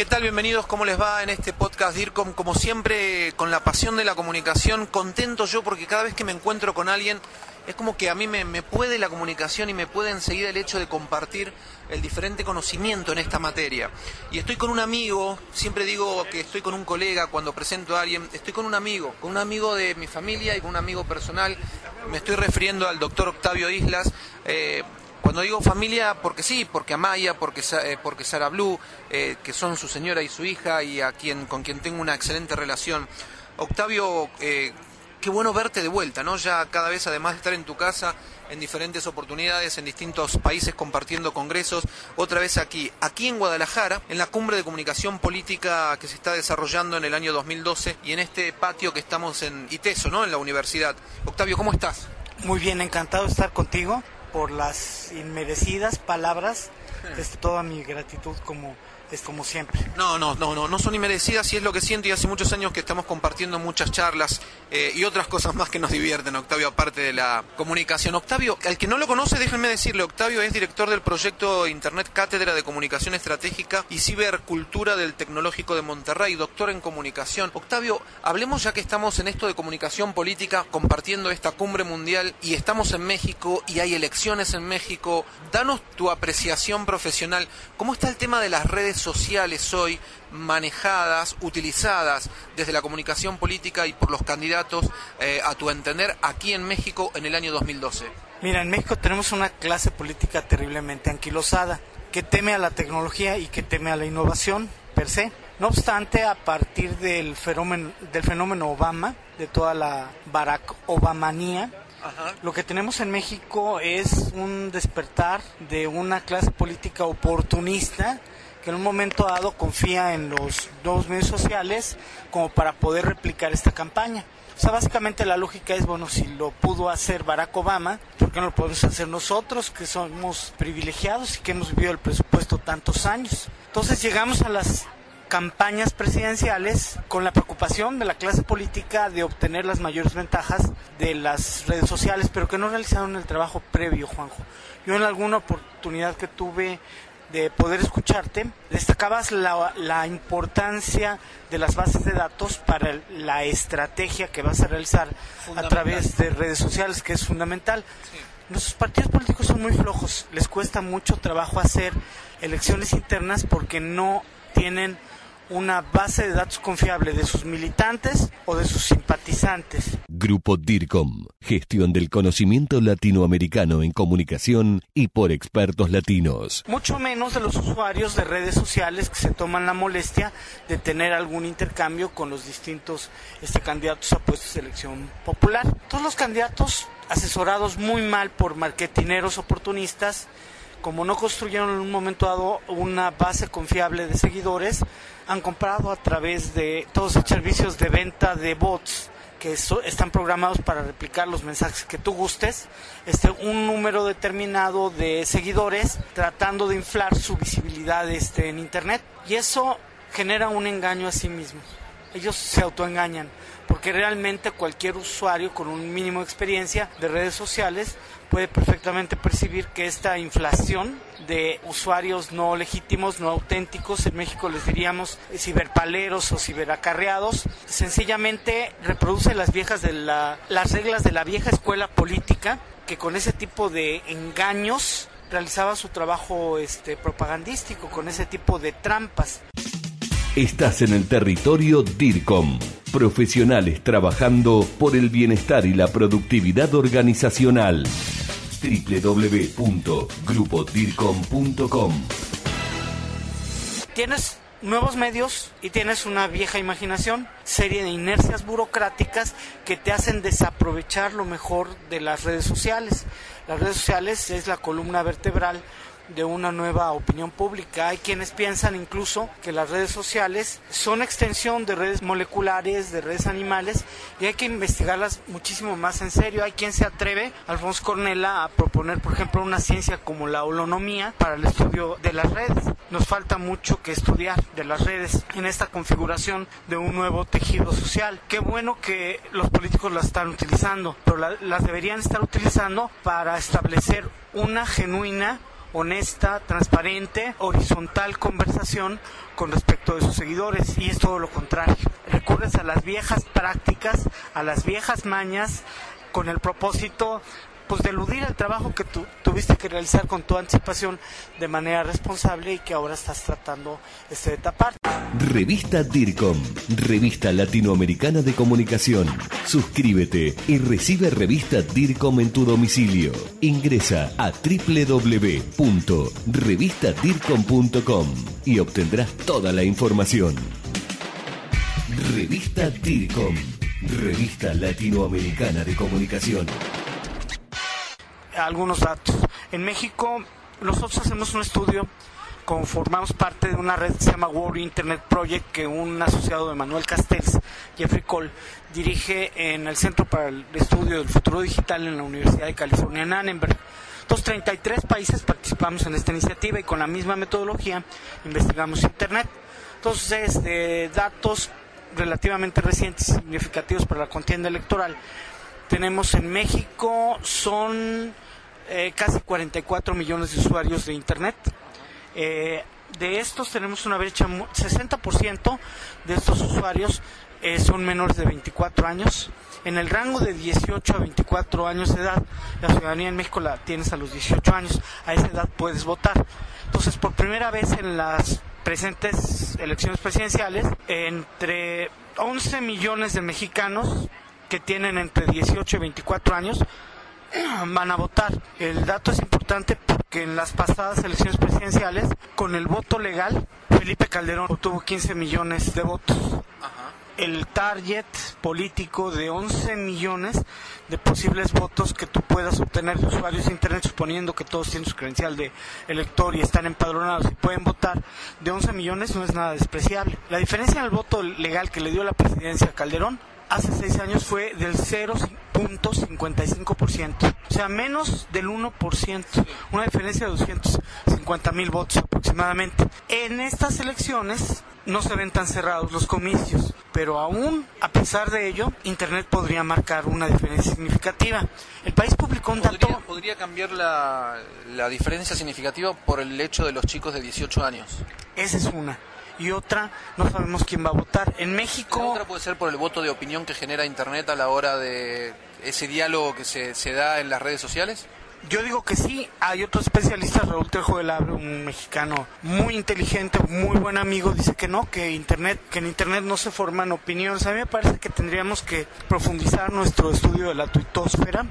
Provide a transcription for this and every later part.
¿Qué tal? Bienvenidos, ¿cómo les va en este podcast DIRCOM? Como siempre, con la pasión de la comunicación, contento yo porque cada vez que me encuentro con alguien es como que a mí me, puede la comunicación y me puede enseguida el hecho de compartir el diferente conocimiento en esta materia. Y estoy con un amigo, siempre digo que estoy con un colega cuando presento a alguien, estoy con un amigo, con un amigo de mi familia y con un amigo personal. Me estoy refiriendo al doctor Octavio Islas. Eh, cuando digo familia, porque sí, porque Amaya, porque, eh, porque Sara Blue, eh, que son su señora y su hija y a quien, con quien tengo una excelente relación. Octavio, eh, qué bueno verte de vuelta, ¿no? Ya cada vez, además de estar en tu casa, en diferentes oportunidades, en distintos países compartiendo congresos, otra vez aquí, aquí en Guadalajara, en la cumbre de comunicación política que se está desarrollando en el año 2012 y en este patio que estamos en ITESO, ¿no? En la universidad. Octavio, ¿cómo estás? Muy bien, encantado de estar contigo por las inmerecidas palabras. Es toda mi gratitud como es como siempre. No, no, no, no, no son inmerecidas y es lo que siento y hace muchos años que estamos compartiendo muchas charlas eh, y otras cosas más que nos divierten, Octavio, aparte de la comunicación. Octavio, al que no lo conoce, déjenme decirle, Octavio es director del proyecto Internet Cátedra de Comunicación Estratégica y Cibercultura del Tecnológico de Monterrey, doctor en comunicación. Octavio, hablemos ya que estamos en esto de comunicación política, compartiendo esta cumbre mundial y estamos en México y hay elecciones en México. Danos tu apreciación profesional. ¿Cómo está el tema de las redes sociales hoy manejadas, utilizadas desde la comunicación política y por los candidatos, eh, a tu entender, aquí en México en el año 2012? Mira, en México tenemos una clase política terriblemente anquilosada, que teme a la tecnología y que teme a la innovación per se. No obstante, a partir del fenómeno, del fenómeno Obama, de toda la Barack Obamanía, Ajá. Lo que tenemos en México es un despertar de una clase política oportunista que en un momento dado confía en los nuevos medios sociales como para poder replicar esta campaña. O sea, básicamente la lógica es, bueno, si lo pudo hacer Barack Obama, ¿por qué no lo podemos hacer nosotros, que somos privilegiados y que hemos vivido el presupuesto tantos años? Entonces llegamos a las campañas presidenciales con la preocupación de la clase política de obtener las mayores ventajas de las redes sociales, pero que no realizaron el trabajo previo, Juanjo. Yo en alguna oportunidad que tuve de poder escucharte, destacabas la, la, importancia de las bases de datos para la estrategia que vas a realizar a través de redes sociales, que es fundamental. Sí. Nuestros partidos políticos son muy flojos, les cuesta mucho trabajo hacer elecciones internas porque no tienen una base de datos confiable de sus militantes o de sus simpatizantes. Grupo DIRCOM, gestión del conocimiento latinoamericano en comunicación y por expertos latinos. Mucho menos de los usuarios de redes sociales que se toman la molestia de tener algún intercambio con los distintos este, candidatos a puestos de elección popular. Todos los candidatos asesorados muy mal por marketineros oportunistas, como no construyeron en un momento dado una base confiable de seguidores, han comprado a través de todos los servicios de venta de bots que so, están programados para replicar los mensajes que tú gustes, este, un número determinado de seguidores tratando de inflar su visibilidad este, en Internet. Y eso genera un engaño a sí mismo. Ellos se autoengañan, porque realmente cualquier usuario con un mínimo de experiencia de redes sociales puede perfectamente percibir que esta inflación de usuarios no legítimos, no auténticos, en México les diríamos ciberpaleros o ciberacarreados, sencillamente reproduce las viejas de la, las reglas de la vieja escuela política que con ese tipo de engaños realizaba su trabajo este, propagandístico, con ese tipo de trampas. Estás en el territorio DIRCOM. Profesionales trabajando por el bienestar y la productividad organizacional www.grupodircom.com Tienes nuevos medios y tienes una vieja imaginación, serie de inercias burocráticas que te hacen desaprovechar lo mejor de las redes sociales. Las redes sociales es la columna vertebral de una nueva opinión pública. Hay quienes piensan incluso que las redes sociales son extensión de redes moleculares, de redes animales, y hay que investigarlas muchísimo más en serio. Hay quien se atreve, Alfonso Cornela, a proponer, por ejemplo, una ciencia como la holonomía para el estudio de las redes. Nos falta mucho que estudiar de las redes en esta configuración de un nuevo tejido social. Qué bueno que los políticos las están utilizando, pero las deberían estar utilizando para establecer una genuina honesta, transparente, horizontal conversación con respecto de sus seguidores y es todo lo contrario. Recurres a las viejas prácticas, a las viejas mañas con el propósito pues de eludir el trabajo que tuviste que realizar con tu anticipación de manera responsable y que ahora estás tratando este, de tapar. Revista DIRCOM, Revista Latinoamericana de Comunicación. Suscríbete y recibe Revista DIRCOM en tu domicilio. Ingresa a www.revistadircom.com y obtendrás toda la información. Revista DIRCOM, Revista Latinoamericana de Comunicación algunos datos. En México, nosotros hacemos un estudio, conformamos parte de una red que se llama World Internet Project, que un asociado de Manuel Castells, Jeffrey Cole, dirige en el Centro para el Estudio del Futuro Digital en la Universidad de California en Annenberg. Entonces, 33 países participamos en esta iniciativa y con la misma metodología investigamos Internet. Entonces, datos relativamente recientes y significativos para la contienda electoral, tenemos en México son eh, casi 44 millones de usuarios de Internet. Eh, de estos tenemos una brecha, 60% de estos usuarios eh, son menores de 24 años. En el rango de 18 a 24 años de edad, la ciudadanía en México la tienes a los 18 años. A esa edad puedes votar. Entonces, por primera vez en las presentes elecciones presidenciales, entre 11 millones de mexicanos que tienen entre 18 y 24 años van a votar. El dato es importante porque en las pasadas elecciones presidenciales, con el voto legal, Felipe Calderón obtuvo 15 millones de votos. El target político de 11 millones de posibles votos que tú puedas obtener de usuarios de Internet, suponiendo que todos tienen su credencial de elector y están empadronados y pueden votar, de 11 millones no es nada despreciable. La diferencia en el voto legal que le dio la presidencia a Calderón hace seis años fue del 0.55%, o sea, menos del 1%, una diferencia de 250 mil votos aproximadamente. En estas elecciones no se ven tan cerrados los comicios, pero aún a pesar de ello, Internet podría marcar una diferencia significativa. El país publicó un dato... ¿Podría cambiar la, la diferencia significativa por el hecho de los chicos de 18 años? Esa es una y otra no sabemos quién va a votar. En México... otra puede ser por el voto de opinión que genera Internet a la hora de ese diálogo que se, se da en las redes sociales. Yo digo que sí, hay otros especialistas, Raúl Trejo del Abre, un mexicano muy inteligente, muy buen amigo, dice que no, que internet, que en internet no se forman opiniones. A mí me parece que tendríamos que profundizar nuestro estudio de la tuitosfera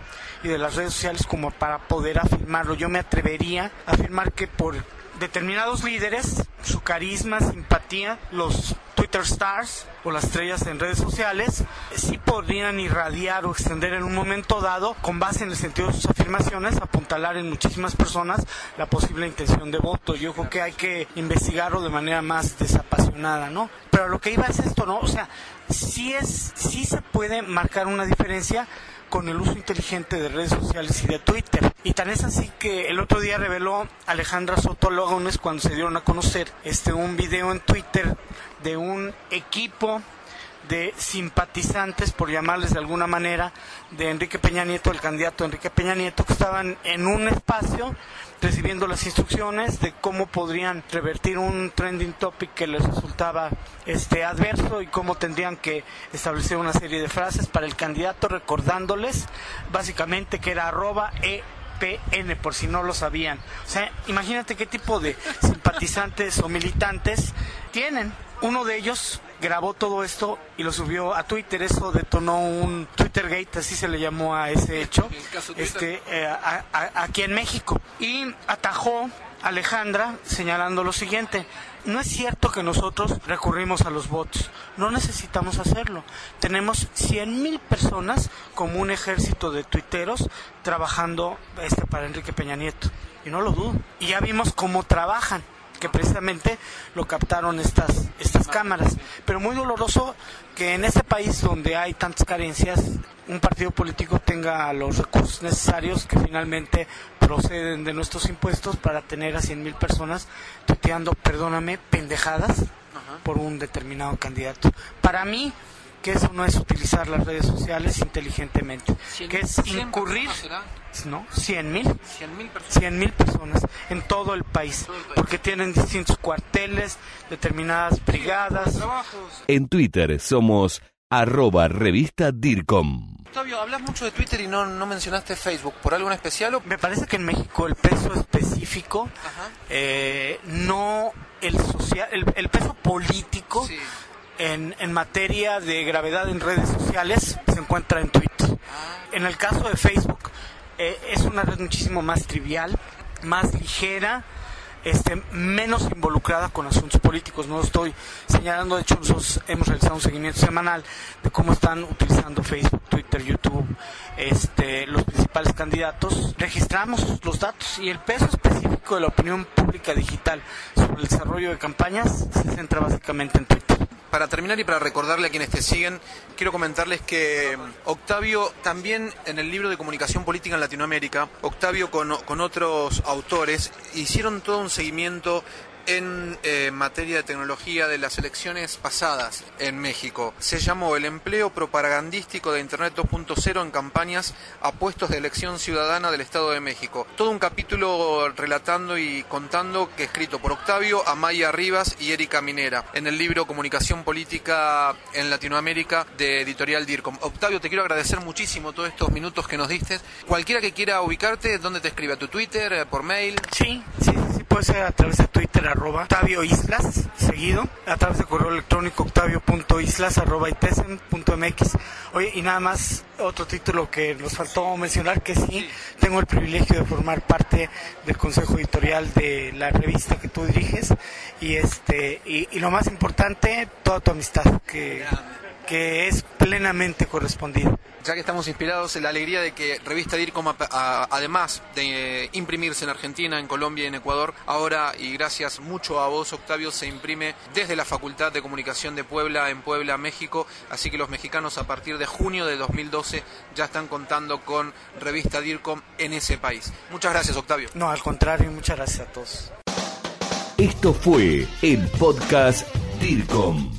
y de las redes sociales como para poder afirmarlo. Yo me atrevería a afirmar que por determinados líderes, su carisma, simpatía, los Twitter stars o las estrellas en redes sociales, sí podrían irradiar o extender en un momento dado, con base en el sentido de sus afirmaciones, apuntalar en muchísimas personas la posible intención de voto. Yo creo que hay que investigarlo de manera más desapasionada, ¿no? Pero lo que iba es esto, ¿no? O sea, sí es, sí se puede marcar una diferencia con el uso inteligente de redes sociales y de Twitter. Y tan es así que el otro día reveló Alejandra Soto Logones cuando se dieron a conocer este un video en Twitter de un equipo de simpatizantes, por llamarles de alguna manera, de Enrique Peña Nieto, el candidato Enrique Peña Nieto, que estaban en un espacio recibiendo las instrucciones de cómo podrían revertir un trending topic que les resultaba este adverso y cómo tendrían que establecer una serie de frases para el candidato recordándoles básicamente que era arroba EPN por si no lo sabían. O sea, imagínate qué tipo de simpatizantes o militantes tienen. Uno de ellos grabó todo esto y lo subió a Twitter. Eso detonó un Twittergate, así se le llamó a ese hecho, este, eh, aquí en México. Y atajó Alejandra señalando lo siguiente. No es cierto que nosotros recurrimos a los bots, no necesitamos hacerlo. Tenemos 100.000 personas como un ejército de tuiteros trabajando este, para Enrique Peña Nieto. Y no lo dudo. Y ya vimos cómo trabajan que precisamente lo captaron estas, estas cámaras. Pero muy doloroso que en este país donde hay tantas carencias, un partido político tenga los recursos necesarios que finalmente proceden de nuestros impuestos para tener a 100.000 personas tuiteando, perdóname, pendejadas por un determinado candidato. Para mí, que eso no es utilizar las redes sociales inteligentemente, que es incurrir, ¿no? 100 mil, 100 mil personas en todo el, país, porque tienen distintos cuarteles, determinadas brigadas. En Twitter somos arroba revista DIRCOM. Octavio, hablas mucho de Twitter y no, no mencionaste Facebook. ¿Por algo en especial? O... Me parece que en México el peso específico, eh, no el social, el, peso político en, en, materia de gravedad en redes sociales se encuentra en Twitter. En el caso de Facebook, eh, es una red muchísimo más trivial, más ligera, este, menos involucrada con asuntos políticos. No estoy señalando, de hecho, nosotros hemos realizado un seguimiento semanal de cómo están utilizando Facebook, Twitter, YouTube, este, los principales candidatos. Registramos los datos y el peso específico de la opinión pública digital sobre el desarrollo de campañas se centra básicamente en Twitter para terminar y para recordarle a quienes te siguen, quiero comentarles que Octavio también en el libro de comunicación política en Latinoamérica, Octavio con, con otros autores hicieron todo un seguimiento en eh, materia de tecnología de las elecciones pasadas en México. Se llamó El empleo propagandístico de Internet 2.0 en campañas a puestos de elección ciudadana del Estado de México. Todo un capítulo relatando y contando que escrito por Octavio, Amaya Rivas y Erika Minera en el libro Comunicación Política en Latinoamérica de Editorial DIRCOM. Octavio, te quiero agradecer muchísimo todos estos minutos que nos diste. Cualquiera que quiera ubicarte, ¿dónde te escribe? ¿A tu Twitter? Eh, ¿Por mail? Sí, sí, sí, puede ser a través de Twitter arroba Octavio Islas, seguido, a través de correo electrónico octavio.islas arroba itesen.mx. Oye, y nada más otro título que nos faltó mencionar, que sí, tengo el privilegio de formar parte del consejo editorial de la revista que tú diriges, y este, y, y lo más importante, toda tu amistad, que que es plenamente correspondido. Ya que estamos inspirados en la alegría de que Revista DIRCOM, además de imprimirse en Argentina, en Colombia y en Ecuador, ahora, y gracias mucho a vos, Octavio, se imprime desde la Facultad de Comunicación de Puebla, en Puebla, México. Así que los mexicanos a partir de junio de 2012 ya están contando con Revista DIRCOM en ese país. Muchas gracias, Octavio. No, al contrario, muchas gracias a todos. Esto fue el podcast DIRCOM.